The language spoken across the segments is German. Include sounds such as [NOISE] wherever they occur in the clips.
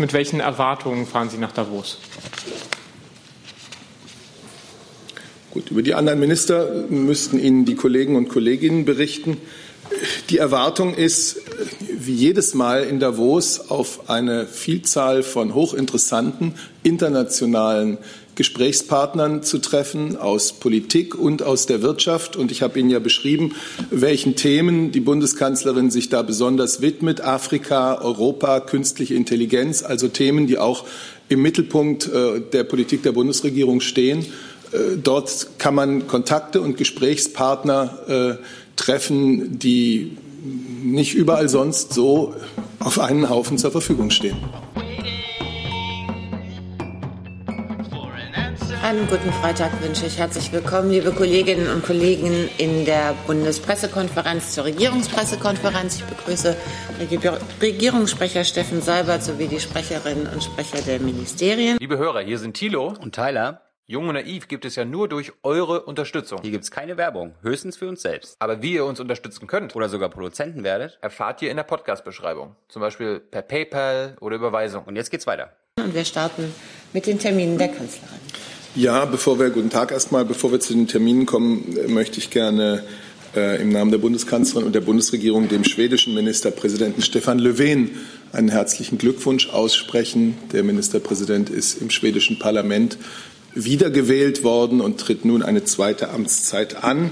mit welchen Erwartungen fahren Sie nach Davos? Gut, über die anderen Minister müssten Ihnen die Kollegen und Kolleginnen berichten. Die Erwartung ist, wie jedes Mal in Davos, auf eine Vielzahl von hochinteressanten internationalen Gesprächspartnern zu treffen aus Politik und aus der Wirtschaft. Und ich habe Ihnen ja beschrieben, welchen Themen die Bundeskanzlerin sich da besonders widmet. Afrika, Europa, künstliche Intelligenz, also Themen, die auch im Mittelpunkt äh, der Politik der Bundesregierung stehen. Äh, dort kann man Kontakte und Gesprächspartner äh, treffen, die nicht überall sonst so auf einen Haufen zur Verfügung stehen. Einen guten Freitag wünsche ich. Herzlich willkommen, liebe Kolleginnen und Kollegen in der Bundespressekonferenz zur Regierungspressekonferenz. Ich begrüße Regierungssprecher Steffen Seibert sowie die Sprecherinnen und Sprecher der Ministerien. Liebe Hörer, hier sind Thilo und Tyler. Jung und Naiv gibt es ja nur durch eure Unterstützung. Hier gibt es keine Werbung, höchstens für uns selbst. Aber wie ihr uns unterstützen könnt oder sogar Produzenten werdet, erfahrt ihr in der Podcast-Beschreibung. Zum Beispiel per PayPal oder Überweisung. Und jetzt geht's weiter. Und wir starten mit den Terminen der Kanzlerin. Ja, bevor wir, guten Tag erstmal, bevor wir zu den Terminen kommen, möchte ich gerne äh, im Namen der Bundeskanzlerin und der Bundesregierung dem schwedischen Ministerpräsidenten Stefan Löfven einen herzlichen Glückwunsch aussprechen. Der Ministerpräsident ist im schwedischen Parlament wiedergewählt worden und tritt nun eine zweite Amtszeit an.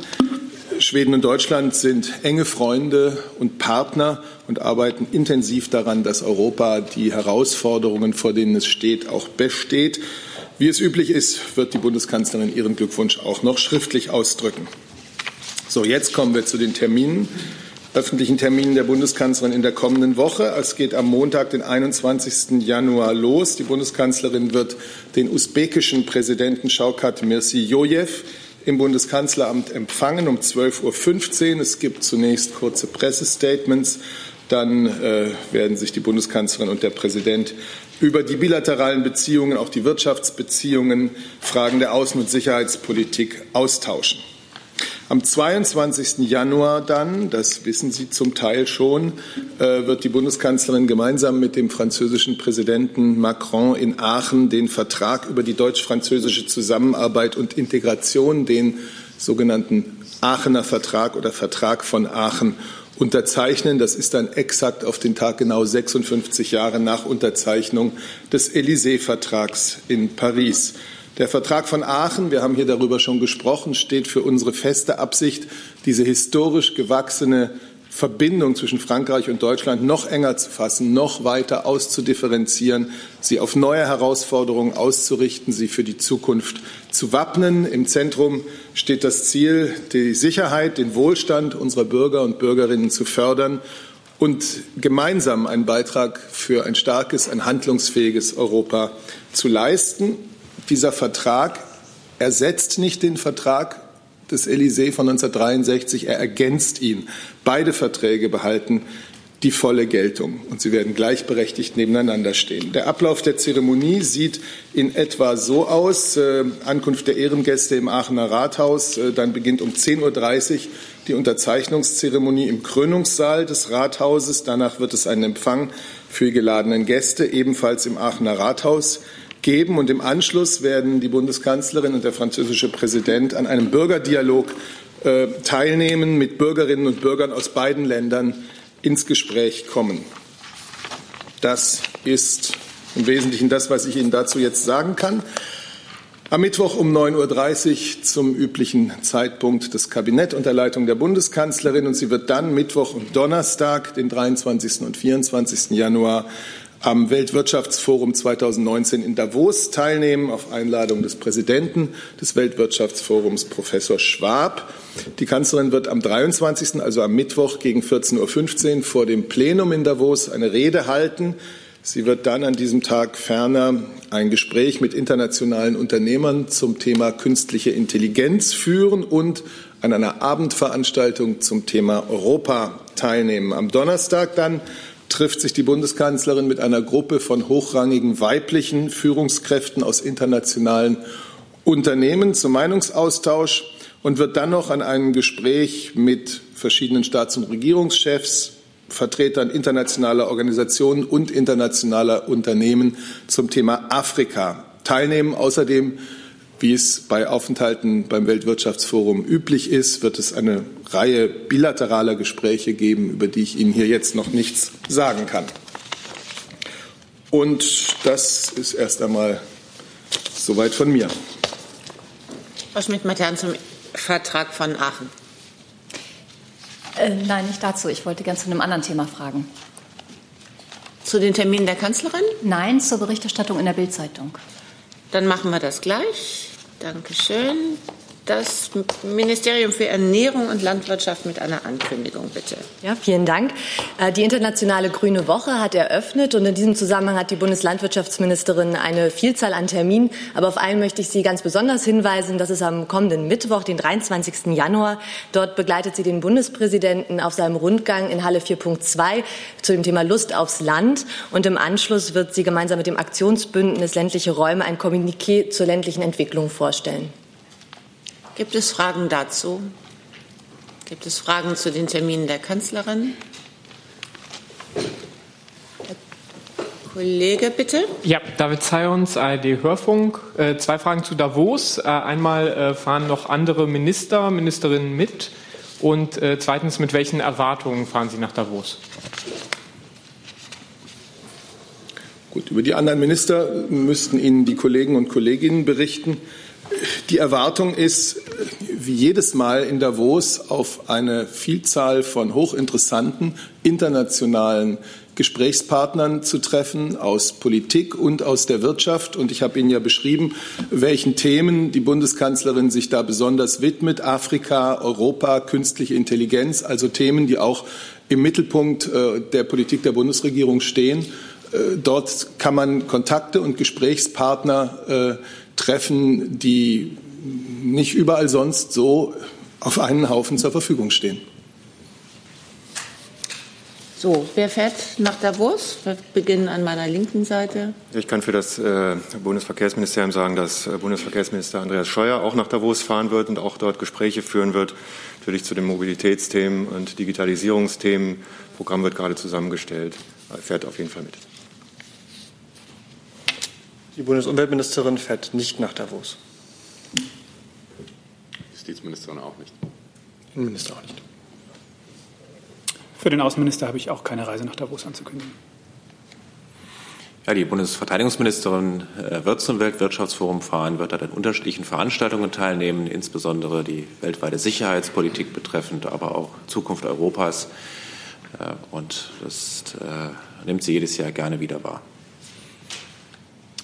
Schweden und Deutschland sind enge Freunde und Partner und arbeiten intensiv daran, dass Europa die Herausforderungen, vor denen es steht, auch besteht. Wie es üblich ist, wird die Bundeskanzlerin ihren Glückwunsch auch noch schriftlich ausdrücken. So, jetzt kommen wir zu den Terminen öffentlichen Terminen der Bundeskanzlerin in der kommenden Woche. Es geht am Montag, den 21. Januar los. Die Bundeskanzlerin wird den usbekischen Präsidenten Schaukat Mirziyoyev im Bundeskanzleramt empfangen um 12.15 Uhr. Es gibt zunächst kurze Pressestatements. Dann äh, werden sich die Bundeskanzlerin und der Präsident über die bilateralen Beziehungen, auch die Wirtschaftsbeziehungen, Fragen der Außen- und Sicherheitspolitik austauschen. Am 22. Januar dann, das wissen Sie zum Teil schon, äh, wird die Bundeskanzlerin gemeinsam mit dem französischen Präsidenten Macron in Aachen den Vertrag über die deutsch-französische Zusammenarbeit und Integration, den sogenannten Aachener Vertrag oder Vertrag von Aachen, unterzeichnen. Das ist dann exakt auf den Tag genau 56 Jahre nach Unterzeichnung des Élysée-Vertrags in Paris. Der Vertrag von Aachen, wir haben hier darüber schon gesprochen, steht für unsere feste Absicht, diese historisch gewachsene Verbindung zwischen Frankreich und Deutschland noch enger zu fassen, noch weiter auszudifferenzieren, sie auf neue Herausforderungen auszurichten, sie für die Zukunft zu wappnen. Im Zentrum steht das Ziel, die Sicherheit, den Wohlstand unserer Bürger und Bürgerinnen zu fördern und gemeinsam einen Beitrag für ein starkes, ein handlungsfähiges Europa zu leisten. Dieser Vertrag ersetzt nicht den Vertrag des Élysée von 1963, er ergänzt ihn. Beide Verträge behalten die volle Geltung und sie werden gleichberechtigt nebeneinander stehen. Der Ablauf der Zeremonie sieht in etwa so aus. Äh, Ankunft der Ehrengäste im Aachener Rathaus, äh, dann beginnt um 10.30 Uhr die Unterzeichnungszeremonie im Krönungssaal des Rathauses. Danach wird es einen Empfang für die geladenen Gäste, ebenfalls im Aachener Rathaus geben. Und im Anschluss werden die Bundeskanzlerin und der französische Präsident an einem Bürgerdialog äh, teilnehmen, mit Bürgerinnen und Bürgern aus beiden Ländern ins Gespräch kommen. Das ist im Wesentlichen das, was ich Ihnen dazu jetzt sagen kann. Am Mittwoch um 9.30 Uhr zum üblichen Zeitpunkt das Kabinett unter Leitung der Bundeskanzlerin und sie wird dann Mittwoch und Donnerstag, den 23. und 24. Januar, am Weltwirtschaftsforum 2019 in Davos teilnehmen, auf Einladung des Präsidenten des Weltwirtschaftsforums, Professor Schwab. Die Kanzlerin wird am 23., also am Mittwoch gegen 14.15 Uhr vor dem Plenum in Davos eine Rede halten. Sie wird dann an diesem Tag ferner ein Gespräch mit internationalen Unternehmern zum Thema künstliche Intelligenz führen und an einer Abendveranstaltung zum Thema Europa teilnehmen. Am Donnerstag dann trifft sich die Bundeskanzlerin mit einer Gruppe von hochrangigen weiblichen Führungskräften aus internationalen Unternehmen zum Meinungsaustausch und wird dann noch an einem Gespräch mit verschiedenen Staats- und Regierungschefs Vertretern internationaler Organisationen und internationaler Unternehmen zum Thema Afrika teilnehmen. Außerdem, wie es bei Aufenthalten beim Weltwirtschaftsforum üblich ist, wird es eine Reihe bilateraler Gespräche geben, über die ich Ihnen hier jetzt noch nichts sagen kann. Und das ist erst einmal soweit von mir. Frau Schmidt-Matern zum Vertrag von Aachen. Äh, nein, nicht dazu. Ich wollte gerne zu einem anderen Thema fragen. Zu den Terminen der Kanzlerin? Nein, zur Berichterstattung in der Bildzeitung. Dann machen wir das gleich. Dankeschön das Ministerium für Ernährung und Landwirtschaft mit einer Ankündigung, bitte. Ja, vielen Dank. Äh, die Internationale Grüne Woche hat eröffnet und in diesem Zusammenhang hat die Bundeslandwirtschaftsministerin eine Vielzahl an Terminen. Aber auf einen möchte ich Sie ganz besonders hinweisen. Das ist am kommenden Mittwoch, den 23. Januar. Dort begleitet sie den Bundespräsidenten auf seinem Rundgang in Halle 4.2 zu dem Thema Lust aufs Land. Und im Anschluss wird sie gemeinsam mit dem Aktionsbündnis ländliche Räume ein Kommuniqué zur ländlichen Entwicklung vorstellen. Gibt es Fragen dazu? Gibt es Fragen zu den Terminen der Kanzlerin? Kollege, bitte. Ja, David Zayons, ARD Hörfunk. Äh, zwei Fragen zu Davos. Äh, einmal äh, fahren noch andere Minister, Ministerinnen mit. Und äh, zweitens, mit welchen Erwartungen fahren Sie nach Davos? Gut, über die anderen Minister müssten Ihnen die Kollegen und Kolleginnen berichten. Die Erwartung ist, wie jedes Mal in Davos, auf eine Vielzahl von hochinteressanten internationalen Gesprächspartnern zu treffen aus Politik und aus der Wirtschaft. Und ich habe Ihnen ja beschrieben, welchen Themen die Bundeskanzlerin sich da besonders widmet. Afrika, Europa, künstliche Intelligenz, also Themen, die auch im Mittelpunkt äh, der Politik der Bundesregierung stehen. Äh, dort kann man Kontakte und Gesprächspartner äh, treffen, die nicht überall sonst so auf einen Haufen zur Verfügung stehen. So, wer fährt nach Davos? Wir beginnen an meiner linken Seite. Ich kann für das äh, Bundesverkehrsministerium sagen, dass äh, Bundesverkehrsminister Andreas Scheuer auch nach Davos fahren wird und auch dort Gespräche führen wird, natürlich zu den Mobilitätsthemen und Digitalisierungsthemen. Das Programm wird gerade zusammengestellt. Er fährt auf jeden Fall mit. Die Bundesumweltministerin fährt nicht nach Davos. Justizministerin auch nicht. Innenminister auch nicht. Für den Außenminister habe ich auch keine Reise nach Davos anzukündigen. Ja, die Bundesverteidigungsministerin äh, wird zum Weltwirtschaftsforum fahren, wird dort an unterschiedlichen Veranstaltungen teilnehmen, insbesondere die weltweite Sicherheitspolitik betreffend, aber auch Zukunft Europas. Äh, und das äh, nimmt sie jedes Jahr gerne wieder wahr.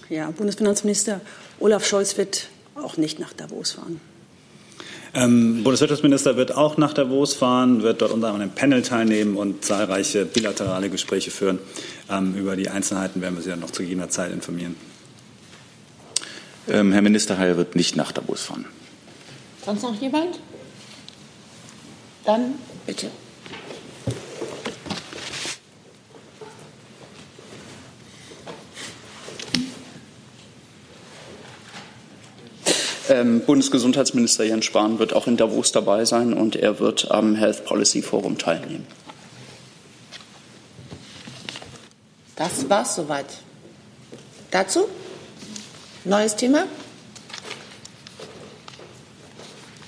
Ja, Bundesfinanzminister Olaf Scholz wird auch nicht nach Davos fahren. Ähm, Bundeswirtschaftsminister wird auch nach Davos fahren, wird dort unter anderem einem Panel teilnehmen und zahlreiche bilaterale Gespräche führen. Ähm, über die Einzelheiten werden wir Sie dann noch zu jener Zeit informieren. Ähm, Herr Minister Heil wird nicht nach Davos fahren. Sonst noch jemand? Dann bitte. Ähm, Bundesgesundheitsminister Jens Spahn wird auch in Davos dabei sein und er wird am Health Policy Forum teilnehmen. Das war's soweit. Dazu? Neues Thema?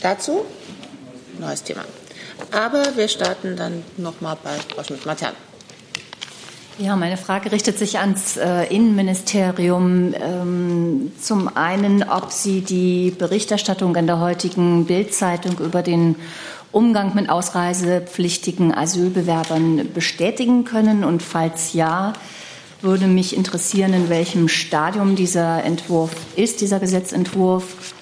Dazu? Neues Thema. Aber wir starten dann nochmal bei Frau Schmidt-Matern. Ja, meine Frage richtet sich ans äh, Innenministerium. Ähm, zum einen, ob Sie die Berichterstattung in der heutigen Bildzeitung über den Umgang mit ausreisepflichtigen Asylbewerbern bestätigen können und falls ja, würde mich interessieren, in welchem Stadium dieser Entwurf ist, dieser Gesetzentwurf,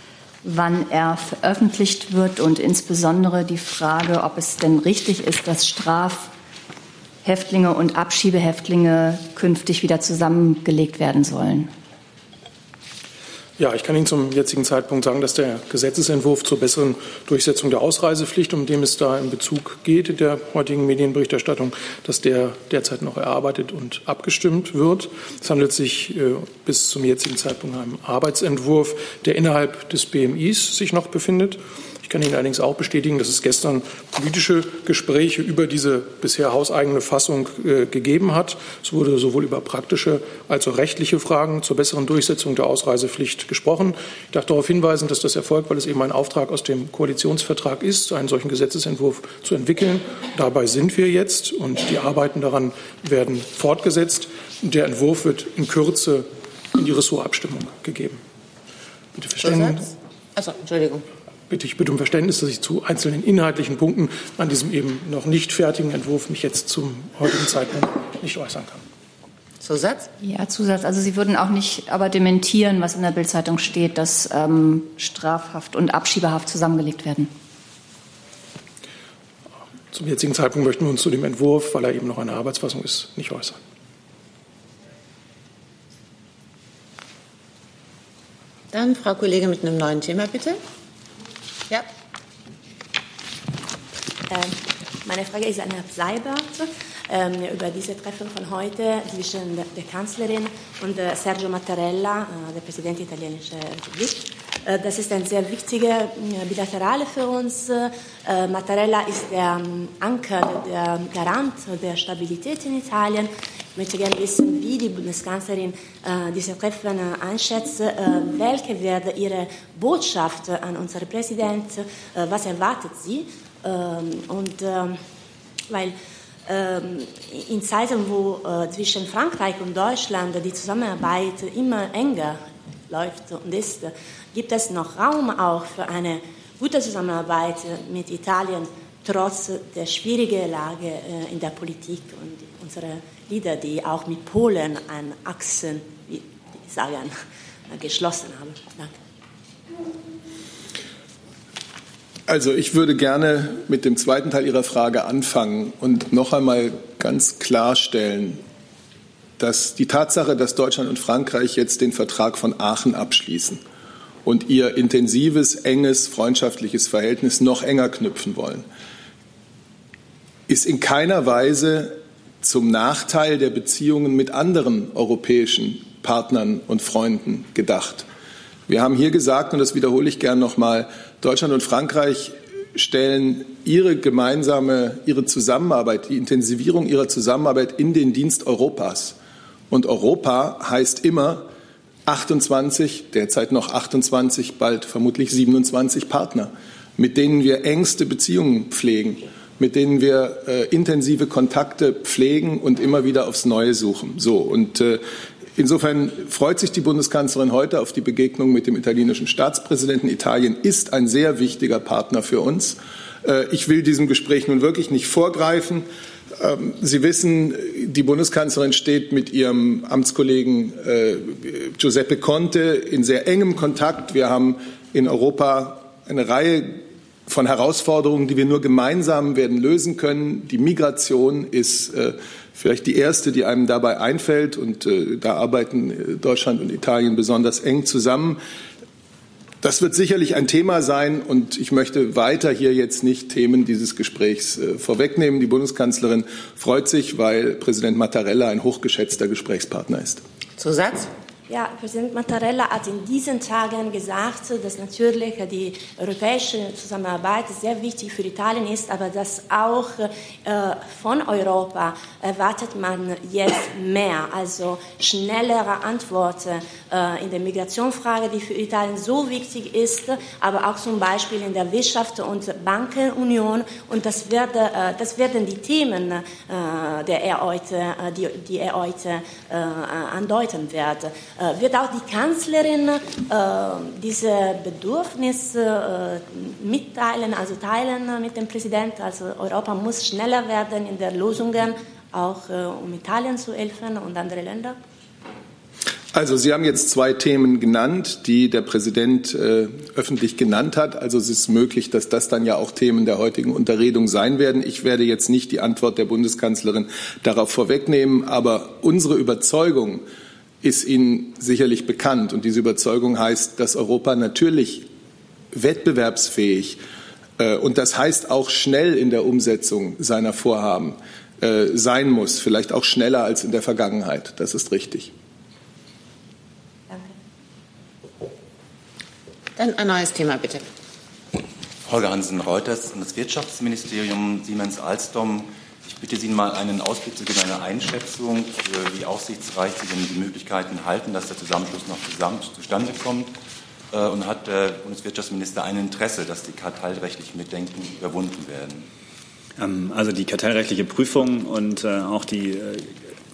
wann er veröffentlicht wird und insbesondere die Frage, ob es denn richtig ist, dass Straf Häftlinge und Abschiebehäftlinge künftig wieder zusammengelegt werden sollen? Ja, ich kann Ihnen zum jetzigen Zeitpunkt sagen, dass der Gesetzesentwurf zur besseren Durchsetzung der Ausreisepflicht, um dem es da in Bezug geht der heutigen Medienberichterstattung, dass der derzeit noch erarbeitet und abgestimmt wird. Es handelt sich äh, bis zum jetzigen Zeitpunkt um einen Arbeitsentwurf, der innerhalb des BMIs sich noch befindet kann Ihnen allerdings auch bestätigen, dass es gestern politische Gespräche über diese bisher hauseigene Fassung äh, gegeben hat. Es wurde sowohl über praktische als auch rechtliche Fragen zur besseren Durchsetzung der Ausreisepflicht gesprochen. Ich darf darauf hinweisen, dass das erfolgt, weil es eben ein Auftrag aus dem Koalitionsvertrag ist, einen solchen Gesetzesentwurf zu entwickeln. Dabei sind wir jetzt und die Arbeiten daran werden fortgesetzt. Der Entwurf wird in Kürze in die Ressortabstimmung gegeben. Bitte Verständnis. Also, Entschuldigung. Bitte ich bitte um Verständnis, dass ich zu einzelnen inhaltlichen Punkten an diesem eben noch nicht fertigen Entwurf mich jetzt zum heutigen Zeitpunkt nicht äußern kann. Zusatz? Ja, Zusatz. Also Sie würden auch nicht aber dementieren, was in der Bildzeitung steht, dass ähm, Strafhaft und Abschiebehaft zusammengelegt werden. Zum jetzigen Zeitpunkt möchten wir uns zu dem Entwurf, weil er eben noch eine Arbeitsfassung ist, nicht äußern. Dann Frau Kollegin mit einem neuen Thema, bitte. Ja. Ähm, meine Frage ist an Herrn Seibert ähm, über diese Treffen von heute zwischen der, Kanzlerin und äh, Sergio Mattarella, äh, der Präsident der italienischen Republik. Äh, das ist ein sehr wichtiger äh, Bilaterale für uns. Mattarella ist der ähm, Anker, der Garant der Stabilität in Italien. Ich möchte gerne wissen, wie die Bundeskanzlerin äh, diese Treffen äh, einschätzt. Äh, welche wird ihre Botschaft an unseren Präsidenten? Was erwartet sie? Ähm, und ähm, weil ähm, in Zeiten, wo äh, zwischen Frankreich und Deutschland die Zusammenarbeit immer enger läuft und ist, gibt es noch Raum auch für eine gute Zusammenarbeit mit Italien, trotz der schwierigen Lage äh, in der Politik und unserer Lieder, die auch mit Polen an Achsen, wie ich sagen, geschlossen haben. Danke. Also ich würde gerne mit dem zweiten Teil Ihrer Frage anfangen und noch einmal ganz klarstellen, dass die Tatsache, dass Deutschland und Frankreich jetzt den Vertrag von Aachen abschließen und ihr intensives, enges, freundschaftliches Verhältnis noch enger knüpfen wollen, ist in keiner Weise zum Nachteil der Beziehungen mit anderen europäischen Partnern und Freunden gedacht. Wir haben hier gesagt, und das wiederhole ich gern nochmal, Deutschland und Frankreich stellen ihre gemeinsame, ihre Zusammenarbeit, die Intensivierung ihrer Zusammenarbeit in den Dienst Europas. Und Europa heißt immer 28, derzeit noch 28, bald vermutlich 27 Partner, mit denen wir engste Beziehungen pflegen mit denen wir äh, intensive Kontakte pflegen und immer wieder aufs Neue suchen. So und äh, Insofern freut sich die Bundeskanzlerin heute auf die Begegnung mit dem italienischen Staatspräsidenten. Italien ist ein sehr wichtiger Partner für uns. Äh, ich will diesem Gespräch nun wirklich nicht vorgreifen. Ähm, Sie wissen, die Bundeskanzlerin steht mit ihrem Amtskollegen äh, Giuseppe Conte in sehr engem Kontakt. Wir haben in Europa eine Reihe von Herausforderungen, die wir nur gemeinsam werden lösen können. Die Migration ist äh, vielleicht die erste, die einem dabei einfällt. Und äh, da arbeiten äh, Deutschland und Italien besonders eng zusammen. Das wird sicherlich ein Thema sein und ich möchte weiter hier jetzt nicht Themen dieses Gesprächs äh, vorwegnehmen. Die Bundeskanzlerin freut sich, weil Präsident Mattarella ein hochgeschätzter Gesprächspartner ist. Zusatz? Ja, Präsident Mattarella hat in diesen Tagen gesagt, dass natürlich die europäische Zusammenarbeit sehr wichtig für Italien ist, aber dass auch äh, von Europa erwartet man jetzt mehr, also schnellere Antworten in der Migrationsfrage, die für Italien so wichtig ist, aber auch zum Beispiel in der Wirtschaft und Bankenunion. Und das, wird, äh, das werden die Themen, äh, der er heute, äh, die, die er heute äh, andeuten wird. Äh, wird auch die Kanzlerin äh, diese Bedürfnisse äh, mitteilen, also teilen mit dem Präsidenten. Also Europa muss schneller werden in der Lösungen, auch äh, um Italien zu helfen und andere Länder. Also Sie haben jetzt zwei Themen genannt, die der Präsident äh, öffentlich genannt hat. Also es ist möglich, dass das dann ja auch Themen der heutigen Unterredung sein werden. Ich werde jetzt nicht die Antwort der Bundeskanzlerin darauf vorwegnehmen, aber unsere Überzeugung, ist Ihnen sicherlich bekannt. Und diese Überzeugung heißt, dass Europa natürlich wettbewerbsfähig äh, und das heißt auch schnell in der Umsetzung seiner Vorhaben äh, sein muss, vielleicht auch schneller als in der Vergangenheit. Das ist richtig. Dann ein neues Thema, bitte. Holger Hansen, Reuters und das Wirtschaftsministerium Siemens Alstom. Ich bitte Sie mal einen Ausblick zu geben, eine Einschätzung, für wie aussichtsreich Sie denn die Möglichkeiten halten, dass der Zusammenschluss noch zusammen, zustande kommt. Äh, und hat der Bundeswirtschaftsminister ein Interesse, dass die kartellrechtlichen Bedenken überwunden werden? Ähm, also die kartellrechtliche Prüfung und äh, auch die äh,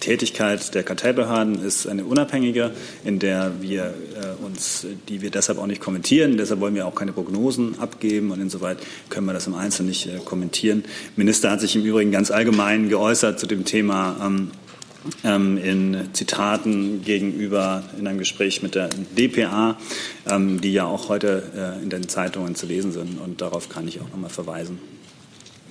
Tätigkeit der Kartellbehörden ist eine unabhängige, in der wir uns, die wir deshalb auch nicht kommentieren. Deshalb wollen wir auch keine Prognosen abgeben und insoweit können wir das im Einzelnen nicht kommentieren. Der Minister hat sich im Übrigen ganz allgemein geäußert zu dem Thema ähm, ähm, in Zitaten gegenüber in einem Gespräch mit der DPA, ähm, die ja auch heute äh, in den Zeitungen zu lesen sind. Und darauf kann ich auch nochmal verweisen.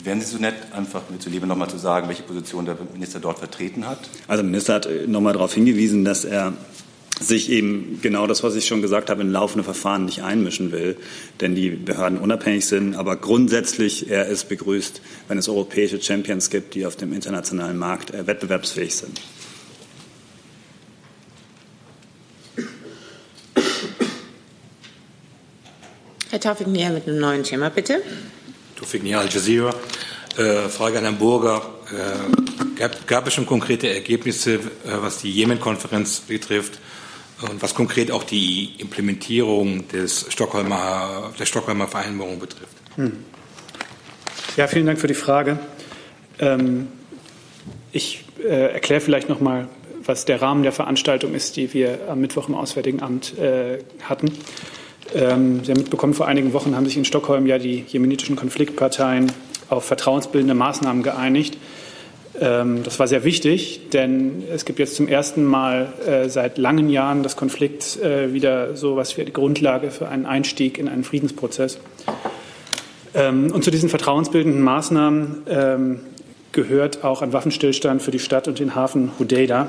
Wären Sie so nett, einfach mir zuliebe nochmal zu sagen, welche Position der Minister dort vertreten hat? Also der Minister hat nochmal darauf hingewiesen, dass er sich eben genau das, was ich schon gesagt habe, in laufende Verfahren nicht einmischen will, denn die Behörden unabhängig sind. Aber grundsätzlich er es begrüßt, wenn es europäische Champions gibt, die auf dem internationalen Markt äh, wettbewerbsfähig sind. Herr Taufik Nia mit einem neuen Thema, bitte. Al Jazeera. Äh, Frage an Herrn Burger. Äh, gab, gab, es schon konkrete Ergebnisse, äh, was die Jemen-Konferenz betrifft? und was konkret auch die Implementierung des Stockholmer, der Stockholmer Vereinbarung betrifft. Hm. Ja, vielen Dank für die Frage. Ähm, ich äh, erkläre vielleicht noch mal, was der Rahmen der Veranstaltung ist, die wir am Mittwoch im Auswärtigen Amt hatten. Ähm, Sie haben mitbekommen, vor einigen Wochen haben sich in Stockholm ja die jemenitischen Konfliktparteien auf vertrauensbildende Maßnahmen geeinigt. Ähm, das war sehr wichtig, denn es gibt jetzt zum ersten Mal äh, seit langen Jahren des Konflikts äh, wieder so etwas wie die Grundlage für einen Einstieg in einen Friedensprozess. Ähm, und zu diesen vertrauensbildenden Maßnahmen ähm, gehört auch ein Waffenstillstand für die Stadt und den Hafen Hodeida.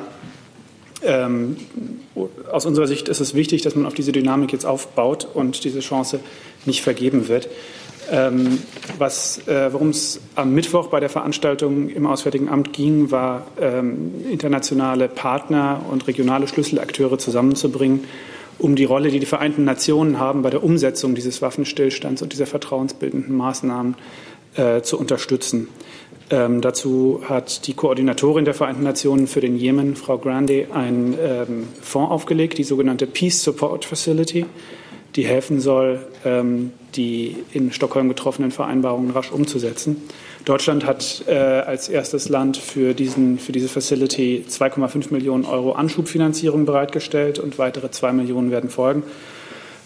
Aus unserer Sicht ist es wichtig, dass man auf diese Dynamik jetzt aufbaut und diese Chance nicht vergeben wird. Ähm, äh, worum es am Mittwoch bei der Veranstaltung im Auswärtigen Amt ging, war ähm, internationale Partner und regionale Schlüsselakteure zusammenzubringen, um die Rolle, die die Vereinten Nationen haben bei der Umsetzung dieses Waffenstillstands und dieser vertrauensbildenden Maßnahmen äh, zu unterstützen. Ähm, dazu hat die Koordinatorin der Vereinten Nationen für den Jemen, Frau Grande, einen ähm, Fonds aufgelegt, die sogenannte Peace Support Facility die helfen soll, ähm, die in Stockholm getroffenen Vereinbarungen rasch umzusetzen. Deutschland hat äh, als erstes Land für, diesen, für diese Facility 2,5 Millionen Euro Anschubfinanzierung bereitgestellt und weitere zwei Millionen werden folgen.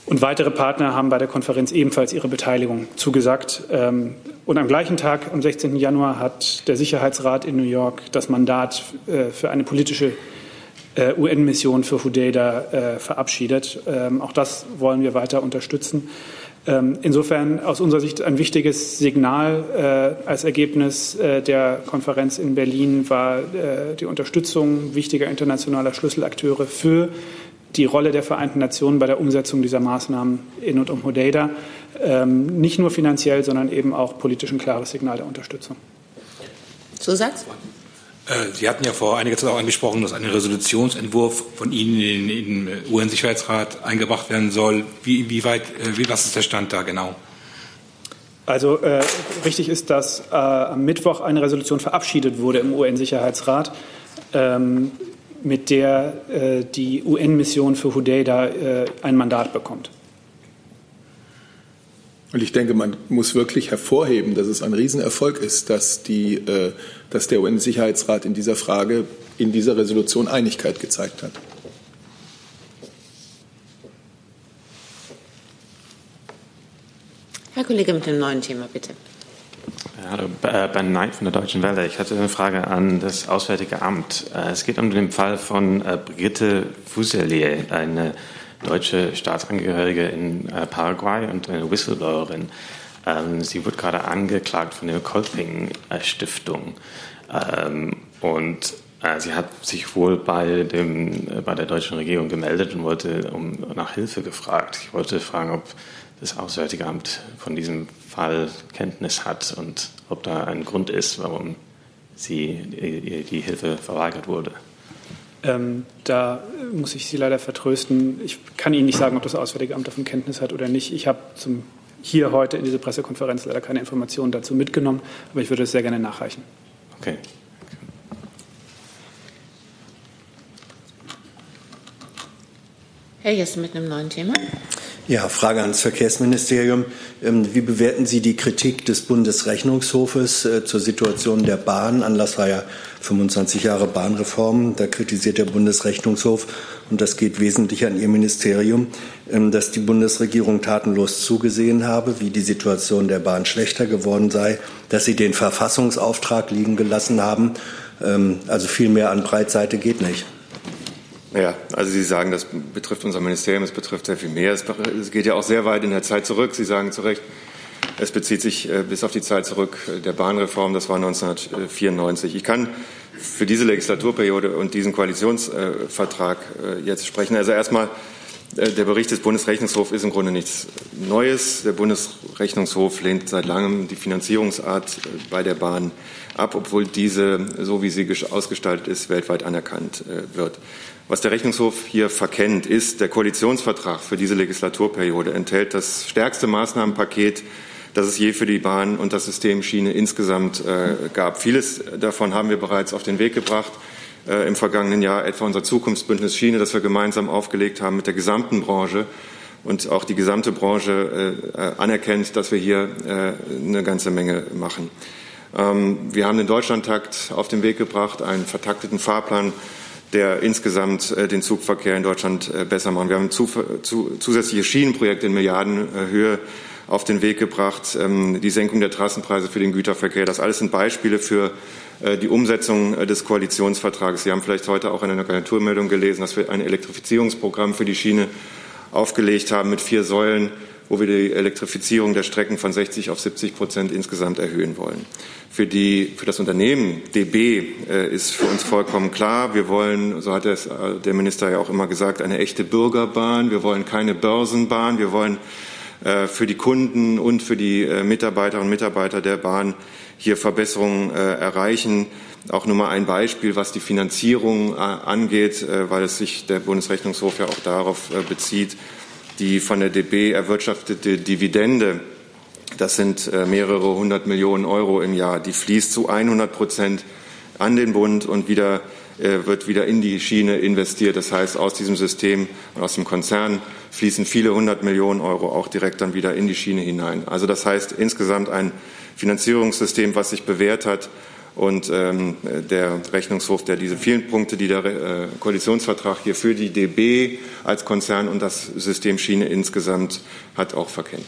Und weitere Partner haben bei der Konferenz ebenfalls ihre Beteiligung zugesagt. Ähm, und am gleichen Tag, am 16. Januar, hat der Sicherheitsrat in New York das Mandat äh, für eine politische äh, UN-Mission für Hodeida äh, verabschiedet. Ähm, auch das wollen wir weiter unterstützen. Ähm, insofern aus unserer Sicht ein wichtiges Signal als Ergebnis der Konferenz in Berlin war die Unterstützung wichtiger internationaler Schlüsselakteure für die Rolle der Vereinten Nationen bei der Umsetzung dieser Maßnahmen in und um Hodeida. Ähm, nicht nur finanziell, sondern eben auch politisch ein klares Signal der Unterstützung. Zusatz? Äh, Sie hatten ja vor einiger Zeit auch angesprochen, dass ein Resolutionsentwurf von Ihnen in den UN-Sicherheitsrat eingebracht werden soll. Wie, wie weit, äh, wie, was ist der Stand da genau? Also äh, richtig ist, dass äh, am Mittwoch eine Resolution verabschiedet wurde im UN-Sicherheitsrat, ähm, mit der äh, die UN-Mission für Hodeida äh, ein Mandat bekommt. Und ich denke, man muss wirklich hervorheben, dass es ein Riesenerfolg ist, dass, die, äh, dass der UN-Sicherheitsrat in dieser Frage, in dieser Resolution Einigkeit gezeigt hat. Herr Kollege mit dem neuen Thema, bitte. Hallo, äh, Ben Knight von der Deutschen Welle. Ich hatte eine Frage an das Auswärtige Amt. Äh, es geht um den Fall von Brigitte Fuselier, eine deutsche Staatsangehörige in äh, Paraguay und eine Whistleblowerin. Ähm, sie wird gerade angeklagt von der Kolping-Stiftung. Ähm, und äh, sie hat sich wohl bei, dem, äh, bei der deutschen Regierung gemeldet und wollte um, nach Hilfe gefragt. Ich wollte fragen, ob das Auswärtige Amt von diesem Fall Kenntnis hat und ob da ein Grund ist, warum sie, die, Hilfe verweigert wurde. Ähm, da muss ich Sie leider vertrösten. Ich kann Ihnen nicht sagen, ob das Auswärtige Amt davon Kenntnis hat oder nicht. Ich habe zum hier heute in diese Pressekonferenz leider keine Informationen dazu mitgenommen, aber ich würde es sehr gerne nachreichen. Okay. Herr Jessen mit einem neuen Thema. Ja, Frage ans Verkehrsministerium. Ähm, wie bewerten Sie die Kritik des Bundesrechnungshofes äh, zur Situation der Bahn? Anlass war ja 25 Jahre Bahnreform. Da kritisiert der Bundesrechnungshof, und das geht wesentlich an Ihr Ministerium, ähm, dass die Bundesregierung tatenlos zugesehen habe, wie die Situation der Bahn schlechter geworden sei, dass sie den Verfassungsauftrag liegen gelassen haben. Ähm, also viel mehr an Breitseite geht nicht. Ja, also Sie sagen, das betrifft unser Ministerium, es betrifft sehr viel mehr. Es geht ja auch sehr weit in der Zeit zurück. Sie sagen zu Recht, es bezieht sich äh, bis auf die Zeit zurück der Bahnreform, das war 1994. Ich kann für diese Legislaturperiode und diesen Koalitionsvertrag äh, jetzt sprechen. Also erstmal, äh, der Bericht des Bundesrechnungshofs ist im Grunde nichts Neues. Der Bundesrechnungshof lehnt seit langem die Finanzierungsart bei der Bahn ab, obwohl diese, so wie sie ausgestaltet ist, weltweit anerkannt wird. Was der Rechnungshof hier verkennt, ist, der Koalitionsvertrag für diese Legislaturperiode enthält das stärkste Maßnahmenpaket, das es je für die Bahn und das System Schiene insgesamt äh, gab. Vieles davon haben wir bereits auf den Weg gebracht äh, im vergangenen Jahr, etwa unser Zukunftsbündnis Schiene, das wir gemeinsam aufgelegt haben mit der gesamten Branche und auch die gesamte Branche äh, anerkennt, dass wir hier äh, eine ganze Menge machen. Ähm, wir haben den Deutschlandtakt auf den Weg gebracht, einen vertakteten Fahrplan der insgesamt äh, den Zugverkehr in Deutschland äh, besser macht. Wir haben zu, zu, zusätzliche Schienenprojekte in Milliardenhöhe auf den Weg gebracht, ähm, die Senkung der Trassenpreise für den Güterverkehr. Das alles sind Beispiele für äh, die Umsetzung des Koalitionsvertrages. Sie haben vielleicht heute auch in einer Agenturmeldung gelesen, dass wir ein Elektrifizierungsprogramm für die Schiene aufgelegt haben mit vier Säulen wo wir die Elektrifizierung der Strecken von 60 auf 70 Prozent insgesamt erhöhen wollen. Für, die, für das Unternehmen DB äh, ist für uns vollkommen klar, wir wollen, so hat es, äh, der Minister ja auch immer gesagt, eine echte Bürgerbahn. Wir wollen keine Börsenbahn. Wir wollen äh, für die Kunden und für die Mitarbeiterinnen und Mitarbeiter der Bahn hier Verbesserungen erreichen. Auch nur mal ein Beispiel, was die Finanzierung angeht, weil es sich der Bundesrechnungshof ja auch darauf bezieht die von der DB erwirtschaftete Dividende, das sind äh, mehrere hundert Millionen Euro im Jahr, die fließt zu 100 Prozent an den Bund und wieder, äh, wird wieder in die Schiene investiert. Das heißt, aus diesem System und aus dem Konzern fließen viele hundert Millionen Euro auch direkt dann wieder in die Schiene hinein. Also das heißt insgesamt ein Finanzierungssystem, was sich bewährt hat und ähm, der Rechnungshof, der diese vielen Punkte, die der äh, Koalitionsvertrag hier für die DB als Konzern und das System Schiene insgesamt hat, auch verkennt.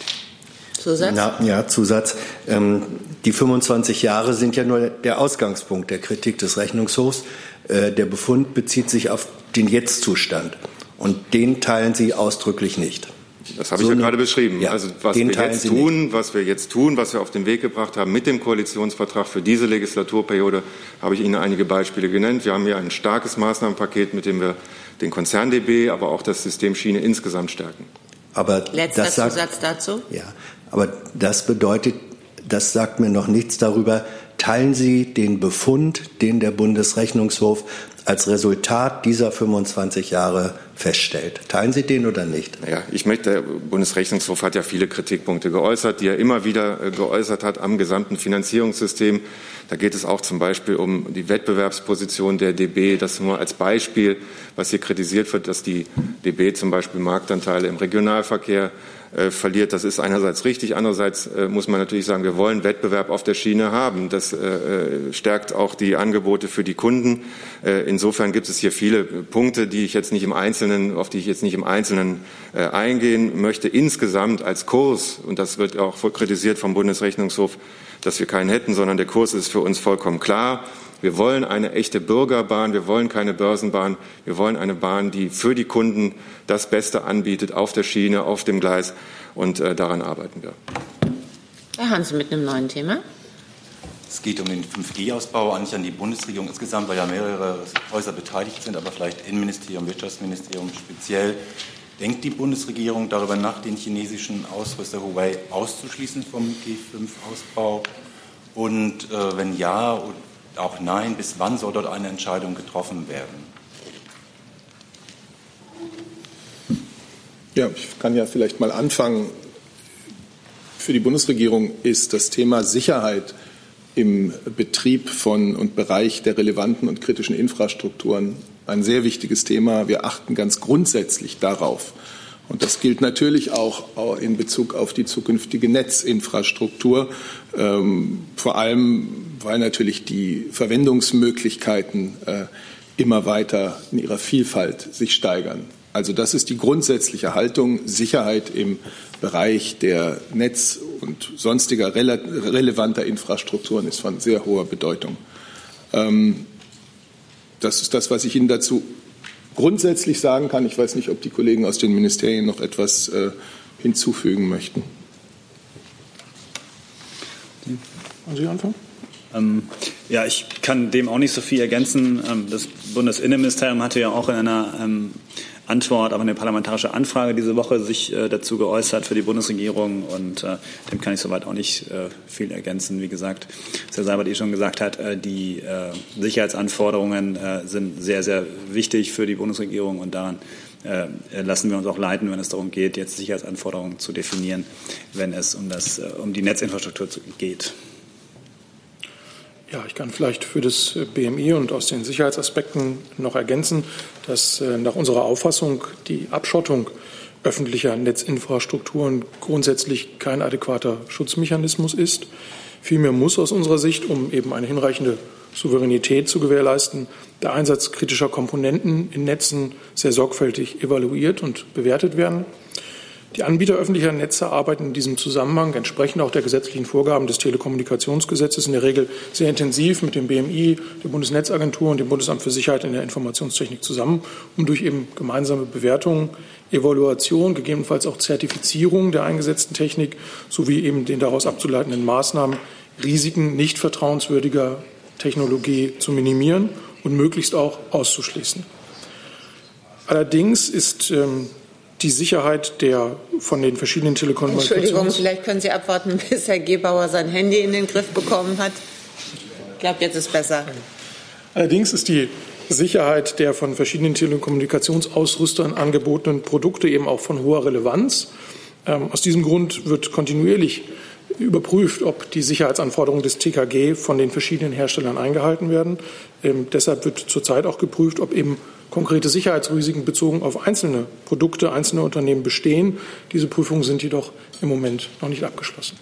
Zusatz? Na, ja, Zusatz. Ähm, die 25 Jahre sind ja nur der Ausgangspunkt der Kritik des Rechnungshofs. Äh, der Befund bezieht sich auf den Jetztzustand. Und den teilen Sie ausdrücklich nicht. Das habe so ich ja gerade beschrieben. Ja, also was wir jetzt tun, nicht. was wir jetzt tun, was wir auf den Weg gebracht haben mit dem Koalitionsvertrag für diese Legislaturperiode, habe ich Ihnen einige Beispiele genannt. Wir haben hier ein starkes Maßnahmenpaket, mit dem wir den Konzern DB, aber auch das System Schiene insgesamt stärken. Aber Letzter das sagt, Zusatz dazu? Ja, aber das bedeutet, das sagt mir noch nichts darüber. Teilen Sie den Befund, den der Bundesrechnungshof als Resultat dieser 25 Jahre feststellt. Teilen Sie den oder nicht? Ja, ich möchte, der Bundesrechnungshof hat ja viele Kritikpunkte geäußert, die er immer wieder äh, geäußert hat am gesamten Finanzierungssystem. Da geht es auch zum Beispiel um die Wettbewerbsposition der DB. Das nur als Beispiel, was hier kritisiert wird, dass die DB zum Beispiel Marktanteile im Regionalverkehr verliert. Das ist einerseits richtig, andererseits äh, muss man natürlich sagen, wir wollen Wettbewerb auf der Schiene haben. Das äh, äh stärkt auch die Angebote für die Kunden. Äh, insofern gibt es hier viele Punkte, die ich jetzt nicht im Einzelnen, auf die ich jetzt nicht im Einzelnen äh, eingehen möchte. Insgesamt als Kurs, und das wird auch kritisiert vom Bundesrechnungshof, dass wir keinen hätten, sondern der Kurs ist für uns vollkommen klar. Wir wollen eine echte Bürgerbahn, wir wollen keine Börsenbahn, wir wollen eine Bahn, die für die Kunden das Beste anbietet auf der Schiene, auf dem Gleis und äh, daran arbeiten wir. Herr Hansen mit einem neuen Thema. Es geht um den 5G-Ausbau, eigentlich an die Bundesregierung insgesamt, weil ja mehrere Häuser beteiligt sind, aber vielleicht Innenministerium, Wirtschaftsministerium speziell. Denkt die Bundesregierung darüber nach, den chinesischen Ausrüster Huawei auszuschließen vom G5-Ausbau? Und äh, wenn ja, auch nein, bis wann soll dort eine Entscheidung getroffen werden? Ja, ich kann ja vielleicht mal anfangen. für die Bundesregierung ist das Thema Sicherheit im Betrieb von und Bereich der relevanten und kritischen Infrastrukturen ein sehr wichtiges Thema. Wir achten ganz grundsätzlich darauf. Und das gilt natürlich auch in Bezug auf die zukünftige Netzinfrastruktur, ähm, vor allem weil natürlich die Verwendungsmöglichkeiten äh, immer weiter in ihrer Vielfalt sich steigern. Also das ist die grundsätzliche Haltung. Sicherheit im Bereich der Netz- und sonstiger rele relevanter Infrastrukturen ist von sehr hoher Bedeutung. Ähm, das ist das, was ich Ihnen dazu grundsätzlich sagen kann. Ich weiß nicht, ob die Kollegen aus den Ministerien noch etwas äh, hinzufügen möchten. Wollen Sie anfangen? Ähm, ja, ich kann dem auch nicht so viel ergänzen. Ähm, das Bundesinnenministerium hatte ja auch in einer ähm, Antwort auf eine parlamentarische Anfrage diese Woche sich äh, dazu geäußert für die Bundesregierung und äh, dem kann ich soweit auch nicht äh, viel ergänzen. Wie gesagt, was Herr Seibert eh schon gesagt hat, äh, die äh, Sicherheitsanforderungen äh, sind sehr, sehr wichtig für die Bundesregierung und daran lassen wir uns auch leiten, wenn es darum geht, jetzt Sicherheitsanforderungen zu definieren, wenn es um, das, um die Netzinfrastruktur geht. Ja, ich kann vielleicht für das BMI und aus den Sicherheitsaspekten noch ergänzen, dass äh, nach unserer Auffassung die Abschottung öffentlicher Netzinfrastrukturen grundsätzlich kein adäquater Schutzmechanismus ist. Vielmehr muss aus unserer Sicht, um eben eine hinreichende Souveränität zu gewährleisten, der Einsatz kritischer Komponenten in Netzen sehr sorgfältig evaluiert und bewertet werden. Die Anbieter öffentlicher Netze arbeiten in diesem Zusammenhang entsprechend auch der gesetzlichen Vorgaben des Telekommunikationsgesetzes in der Regel sehr intensiv mit dem BMI, der Bundesnetzagentur und dem Bundesamt für Sicherheit in der Informationstechnik zusammen, um durch eben gemeinsame Bewertungen, Evaluation, gegebenenfalls auch Zertifizierung der eingesetzten Technik sowie eben den daraus abzuleitenden Maßnahmen Risiken nicht vertrauenswürdiger Technologie zu minimieren und möglichst auch auszuschließen. Allerdings ist ähm, die Sicherheit der von den verschiedenen Telekommunikations... Entschuldigung, vielleicht können Sie abwarten, [LAUGHS] bis Herr Gebauer sein Handy in den Griff bekommen hat. Ich glaube, jetzt ist besser. Allerdings ist die Sicherheit der von verschiedenen Telekommunikationsausrüstern angebotenen Produkte eben auch von hoher Relevanz. Ähm, aus diesem Grund wird kontinuierlich überprüft, ob die Sicherheitsanforderungen des TKG von den verschiedenen Herstellern eingehalten werden. Ähm, deshalb wird zurzeit auch geprüft, ob eben konkrete Sicherheitsrisiken bezogen auf einzelne Produkte einzelner Unternehmen bestehen. Diese Prüfungen sind jedoch im Moment noch nicht abgeschlossen.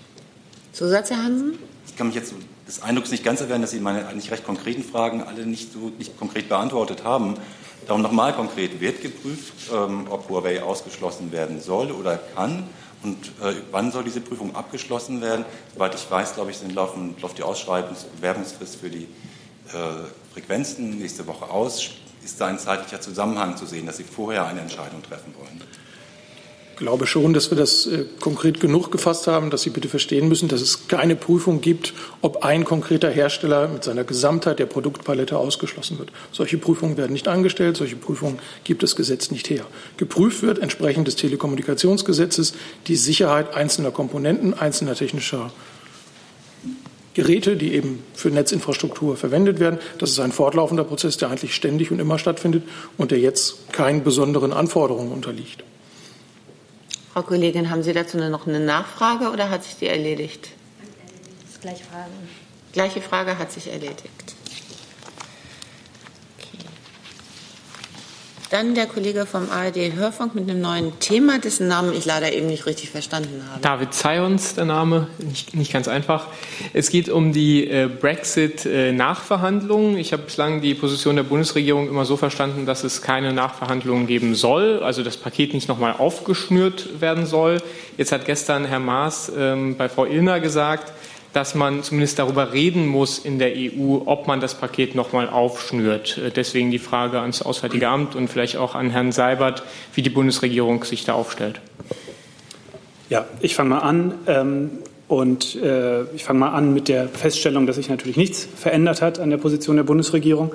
Zusatz, Herr Hansen? Ich kann mich jetzt des Eindrucks nicht ganz erwehren, dass Sie meine eigentlich recht konkreten Fragen alle nicht so nicht konkret beantwortet haben. Darum nochmal konkret, wird geprüft, ähm, ob Huawei ausgeschlossen werden soll oder kann und äh, wann soll diese Prüfung abgeschlossen werden? Soweit ich weiß, glaube ich, sind laufen, läuft die Ausschreibungs- und Bewerbungsfrist für die äh, Frequenzen nächste Woche aus ist da ein zeitlicher Zusammenhang zu sehen, dass Sie vorher eine Entscheidung treffen wollen? Ich glaube schon, dass wir das äh, konkret genug gefasst haben, dass Sie bitte verstehen müssen, dass es keine Prüfung gibt, ob ein konkreter Hersteller mit seiner Gesamtheit der Produktpalette ausgeschlossen wird. Solche Prüfungen werden nicht angestellt, solche Prüfungen gibt das Gesetz nicht her. Geprüft wird entsprechend des Telekommunikationsgesetzes die Sicherheit einzelner Komponenten, einzelner technischer Geräte, die eben für Netzinfrastruktur verwendet werden. Das ist ein fortlaufender Prozess, der eigentlich ständig und immer stattfindet und der jetzt keinen besonderen Anforderungen unterliegt. Frau Kollegin, haben Sie dazu noch eine Nachfrage oder hat sich die erledigt? Das gleiche Frage. Gleiche Frage hat sich erledigt. Dann der Kollege vom ARD Hörfunk mit einem neuen Thema, dessen Namen ich leider eben nicht richtig verstanden habe. David Zions, der Name, nicht, nicht ganz einfach. Es geht um die äh, Brexit-Nachverhandlungen. ich habe bislang die Position der Bundesregierung immer so verstanden, dass es keine Nachverhandlungen geben soll, also das Paket nicht nochmal aufgeschnürt werden soll. Jetzt hat gestern Herr Maas ähm, bei Frau Illner gesagt, dass man zumindest darüber reden muss in der EU, ob man das Paket noch mal aufschnürt. Äh, deswegen die Frage ans Auswärtige Amt und vielleicht auch an Herrn Seibert, wie die Bundesregierung sich da aufstellt. Ja, ich fange mal an. Ähm, und äh, ich fange mal an mit der Feststellung, dass sich natürlich nichts verändert hat an der Position der Bundesregierung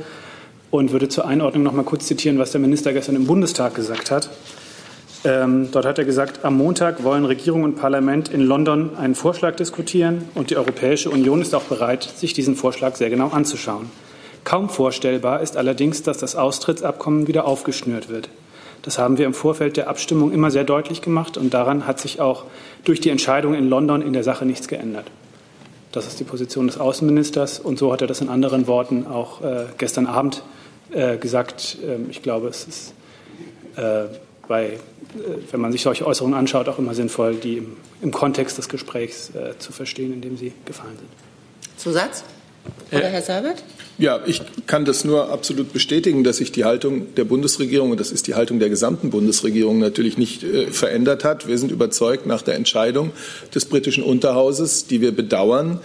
und würde zur Einordnung noch mal kurz zitieren, was der Minister gestern im Bundestag gesagt hat. Ähm, dort hat er gesagt, am Montag wollen Regierung und Parlament in London einen Vorschlag diskutieren und die Europäische Union ist auch bereit, sich diesen Vorschlag sehr genau anzuschauen. Kaum vorstellbar ist allerdings, dass das Austrittsabkommen wieder aufgeschnürt wird. Das haben wir im Vorfeld der Abstimmung immer sehr deutlich gemacht und daran hat sich auch durch die Entscheidung in London in der Sache nichts geändert. Das ist die Position des Außenministers und so hat er das in anderen Worten auch äh, gestern Abend äh, gesagt. Ähm, ich glaube, es ist äh, bei, wenn man sich solche Äußerungen anschaut, auch immer sinnvoll, die im, im Kontext des Gesprächs äh, zu verstehen, in dem sie gefallen sind. Zusatz? Oder Herr Seibert? Ja, ich kann das nur absolut bestätigen, dass sich die Haltung der Bundesregierung, und das ist die Haltung der gesamten Bundesregierung, natürlich nicht äh, verändert hat. Wir sind überzeugt, nach der Entscheidung des britischen Unterhauses, die wir bedauern,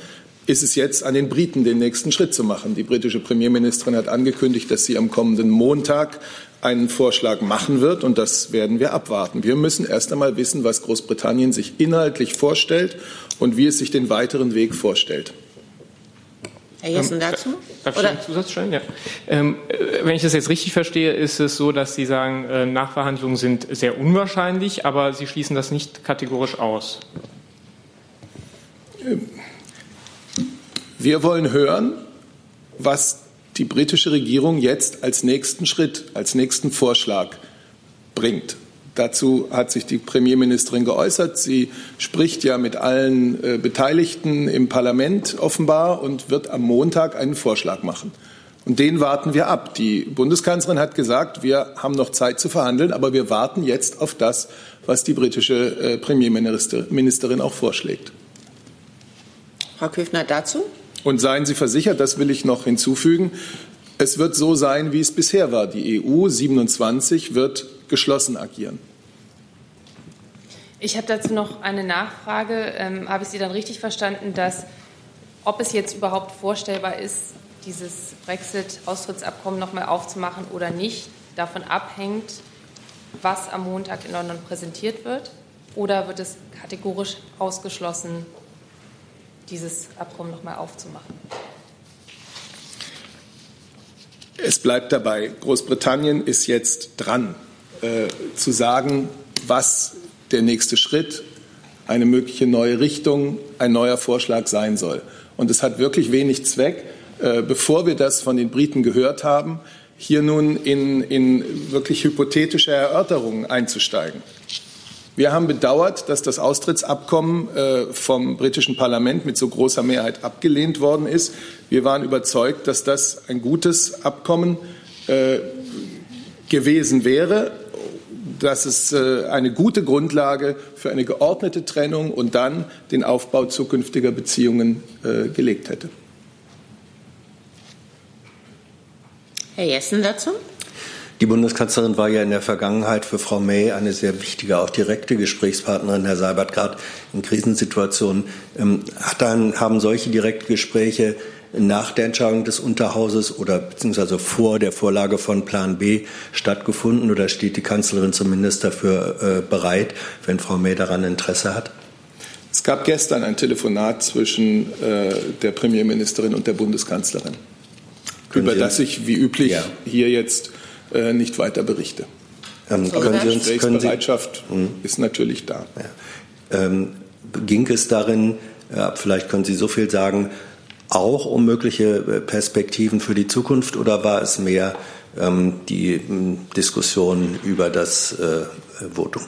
ist es jetzt an den Briten, den nächsten Schritt zu machen. Die britische Premierministerin hat angekündigt, dass sie am kommenden Montag einen Vorschlag machen wird, und das werden wir abwarten. Wir müssen erst einmal wissen, was Großbritannien sich inhaltlich vorstellt und wie es sich den weiteren Weg vorstellt. Herr Jessen dazu? Darf ich einen Zusatz stellen? Ja. Ähm, äh, wenn ich das jetzt richtig verstehe, ist es so, dass Sie sagen, äh, Nachverhandlungen sind sehr unwahrscheinlich, aber Sie schließen das nicht kategorisch aus. Ähm, wir wollen hören, was die britische Regierung jetzt als nächsten Schritt, als nächsten Vorschlag bringt. Dazu hat sich die Premierministerin geäußert. Sie spricht ja mit allen äh, Beteiligten im Parlament offenbar und wird am Montag einen Vorschlag machen. Und den warten wir ab. Die Bundeskanzlerin hat gesagt, wir haben noch Zeit zu verhandeln, aber wir warten jetzt auf das, was die britische äh, Premierministerin auch vorschlägt. Frau Köfner dazu? Und seien Sie versichert, das will ich noch hinzufügen, es wird so sein, wie es bisher war. Die EU 27 wird geschlossen agieren. Ich habe dazu noch eine Nachfrage. Ähm, habe ich Sie dann richtig verstanden, dass ob es jetzt überhaupt vorstellbar ist, dieses Brexit-Austrittsabkommen noch mal aufzumachen oder nicht, davon abhängt, was am Montag in London präsentiert wird? Oder wird es kategorisch ausgeschlossen, dieses Abkommen noch mal aufzumachen? Es bleibt dabei, Großbritannien ist jetzt dran, äh, zu sagen, was der nächste Schritt, eine mögliche neue Richtung, ein neuer Vorschlag sein soll. Und es hat wirklich wenig Zweck, äh, bevor wir das von den Briten gehört haben, hier nun in, in wirklich hypothetische Erörterungen einzusteigen. Wir haben bedauert, dass das Austrittsabkommen äh, vom britischen Parlament mit so großer Mehrheit abgelehnt worden ist. Wir waren überzeugt, dass das ein gutes Abkommen äh, gewesen wäre, dass es äh, eine gute Grundlage für eine geordnete Trennung und dann den Aufbau zukünftiger Beziehungen gelegt hätte. Herr Jessen dazu? Die Bundeskanzlerin war ja in der Vergangenheit für Frau May eine sehr wichtige, auch direkte Gesprächspartnerin, Herr Seibert, gerade in Krisensituationen. Ähm, dann, haben solche direkte Gespräche nach der Entscheidung des Unterhauses oder beziehungsweise vor der Vorlage von Plan B stattgefunden oder steht die Kanzlerin zumindest dafür äh, bereit, wenn Frau May daran Interesse hat? Es gab gestern ein Telefonat zwischen äh, der Premierministerin und der Bundeskanzlerin, über das ich wie üblich ja. hier jetzt äh, nicht weiter berichte. Ähm, können Sie uns, können Sie, hm? ist natürlich da. Ja. Ähm, ging es darin, ja, vielleicht können Sie so viel sagen, auch um mögliche äh, Perspektiven für die Zukunft oder war es mehr ähm, die ähm, Diskussion über das äh, Votum?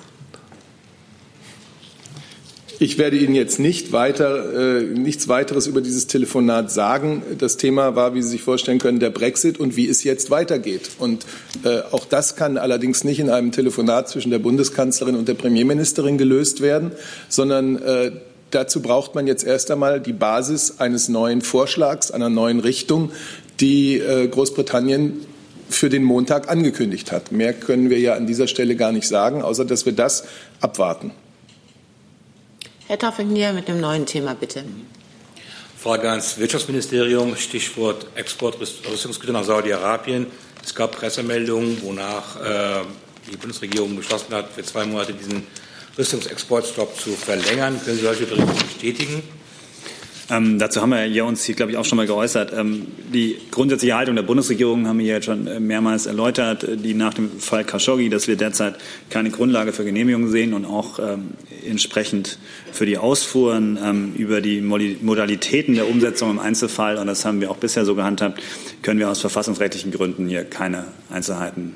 Ich werde Ihnen jetzt nicht weiter, äh, nichts weiteres über dieses Telefonat sagen. Das Thema war, wie Sie sich vorstellen können, der Brexit und wie es jetzt weitergeht. Und äh, auch das kann allerdings nicht in einem Telefonat zwischen der Bundeskanzlerin und der Premierministerin gelöst werden, sondern äh, dazu braucht man jetzt erst einmal die Basis eines neuen Vorschlags, einer neuen Richtung, die äh, Großbritannien für den Montag angekündigt hat. Mehr können wir ja an dieser Stelle gar nicht sagen, außer dass wir das abwarten. Herr Taufingnier mit einem neuen Thema, bitte. Frage ans Wirtschaftsministerium, Stichwort Export nach Saudi-Arabien. Es gab Pressemeldungen, wonach äh, die Bundesregierung beschlossen hat, für zwei Monate diesen Rüstungsexportstopp zu verlängern. Können Sie solche Berichte bestätigen? Ähm, dazu haben wir ja uns hier, glaube ich, auch schon mal geäußert. Ähm, die grundsätzliche Haltung der Bundesregierung haben wir jetzt schon äh, mehrmals erläutert, äh, die nach dem Fall Khashoggi, dass wir derzeit keine Grundlage für Genehmigungen sehen und auch ähm, entsprechend für die Ausfuhren ähm, über die Modalitäten der Umsetzung im Einzelfall, und das haben wir auch bisher so gehandhabt, können wir aus verfassungsrechtlichen Gründen hier keine Einzelheiten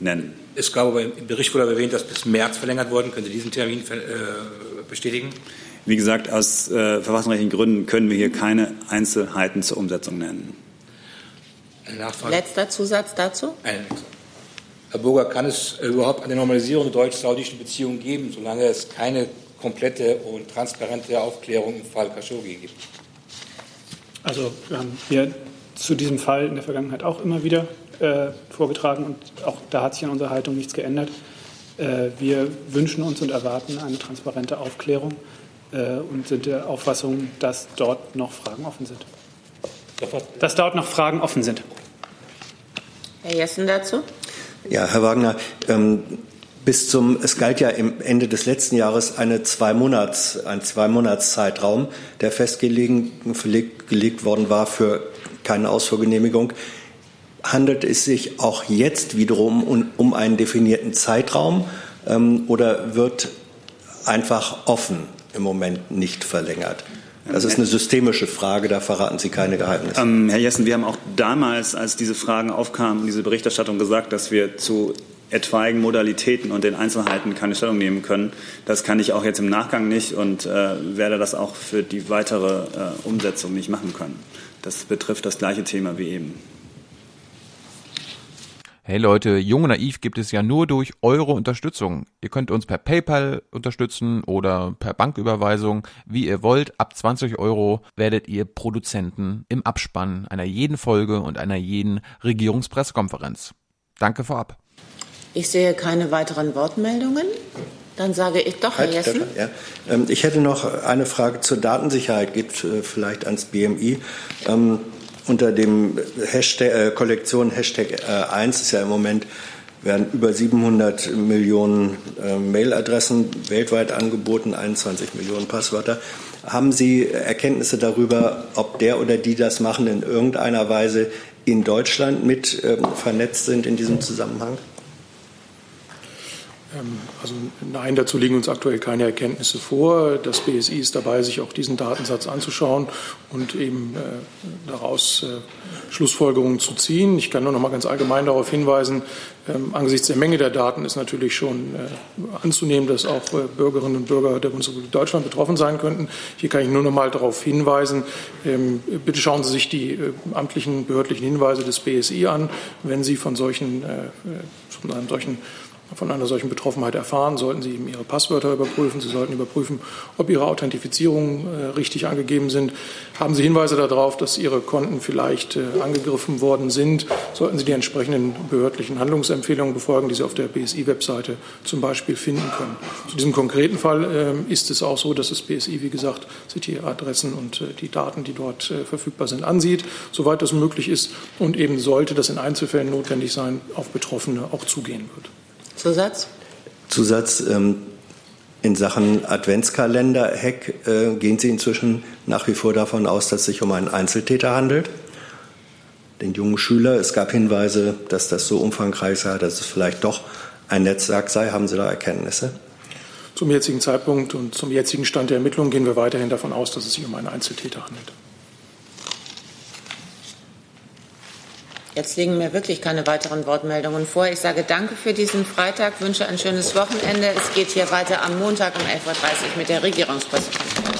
nennen. Es gab aber im Bericht wurde erwähnt, dass bis März verlängert worden. Können Sie diesen Termin äh, bestätigen? Wie gesagt, aus äh, verfassungsrechtlichen Gründen können wir hier keine Einzelheiten zur Umsetzung nennen. Letzter Zusatz dazu? Eine Herr Burger, kann es überhaupt eine Normalisierung der deutsch-saudischen Beziehungen geben, solange es keine komplette und transparente Aufklärung im Fall Khashoggi gibt? Also wir haben hier zu diesem Fall in der Vergangenheit auch immer wieder äh, vorgetragen und auch da hat sich an unserer Haltung nichts geändert. Äh, wir wünschen uns und erwarten eine transparente Aufklärung äh, und sind der Auffassung, dass dort noch Fragen offen sind. Dass dort noch Fragen offen sind. Herr Jessen dazu? Ja, Herr Wagner, ähm, bis zum, es galt ja im Ende des letzten Jahres eine zwei Monats, ein zwei Monats Zeitraum, der festgelegt worden war für keine Ausfuhrgenehmigung. Handelt es sich auch jetzt wiederum um, um einen definierten Zeitraum ähm, oder wird einfach offen im Moment nicht verlängert? Das ist eine systemische Frage, da verraten Sie keine Geheimnisse. Ähm, Herr Jessen, wir haben auch damals, als diese Fragen aufkamen, diese Berichterstattung gesagt, dass wir zu etwaigen Modalitäten und den Einzelheiten keine Stellung nehmen können. Das kann ich auch jetzt im Nachgang nicht und äh, werde das auch für die weitere äh, Umsetzung nicht machen können. Das betrifft das gleiche Thema wie eben. Hey Leute, Jung und Naiv gibt es ja nur durch eure Unterstützung. Ihr könnt uns per PayPal unterstützen oder per Banküberweisung, wie ihr wollt. Ab 20 Euro werdet ihr Produzenten im Abspann einer jeden Folge und einer jeden Regierungspressekonferenz. Danke vorab. Ich sehe keine weiteren Wortmeldungen. Dann sage ich doch, Herr halt, Jessen. Ja. Ähm, ich hätte noch eine Frage zur Datensicherheit, geht äh, vielleicht ans BMI. Unter dem Hashtag, äh, Kollektion Hashtag äh, 1 ist ja im Moment werden über 700 Millionen äh, Mailadressen weltweit angeboten, 21 Millionen Passwörter. Haben Sie Erkenntnisse darüber, ob der oder die das machen, in irgendeiner Weise in Deutschland mit ähm, vernetzt sind in diesem Zusammenhang? Ähm, also nein, dazu liegen uns aktuell keine Erkenntnisse vor. Das BSI ist dabei, sich auch diesen Datensatz anzuschauen und eben äh, daraus äh, Schlussfolgerungen zu ziehen. Ich kann nur noch mal ganz allgemein darauf hinweisen, ähm, angesichts der Menge der Daten ist natürlich schon äh, anzunehmen, dass auch Bürgerinnen und Bürger der Bundesrepublik Deutschland betroffen sein könnten. Hier kann ich nur noch mal darauf hinweisen, ähm, bitte schauen Sie sich die amtlichen behördlichen Hinweise des BSI an, wenn Sie von solchen, von einem solchen von einer solchen Betroffenheit erfahren, sollten Sie eben Ihre Passwörter überprüfen. Sie sollten überprüfen, ob Ihre Authentifizierungen äh, richtig angegeben sind. Haben Sie Hinweise darauf, dass Ihre Konten vielleicht äh, angegriffen worden sind, sollten Sie die entsprechenden behördlichen Handlungsempfehlungen befolgen, die Sie auf der BSI-Webseite zum Beispiel finden können. Zu diesem konkreten Fall äh, ist es auch so, dass das BSI, wie gesagt, sich die Adressen und äh, die Daten, die dort äh, verfügbar sind, ansieht, soweit das möglich ist und eben sollte das in Einzelfällen notwendig sein, auf Betroffene auch zugehen wird. Zusatz? Zusatz. Ähm, in Sachen Adventskalender-Hack äh, gehen Sie inzwischen nach wie vor davon aus, dass es sich um einen Einzeltäter handelt? Den jungen Schüler, es gab Hinweise, dass das so umfangreich sei, dass es vielleicht doch ein Netzwerk sei. Haben Sie da Erkenntnisse? Zum jetzigen Zeitpunkt und zum jetzigen Stand der Ermittlungen gehen wir weiterhin davon aus, dass es sich um einen Einzeltäter handelt. Jetzt liegen mir wirklich keine weiteren Wortmeldungen vor. Ich sage danke für diesen Freitag, wünsche ein schönes Wochenende. Es geht hier weiter am Montag um 11.30 Uhr mit der Regierungspressekonferenz.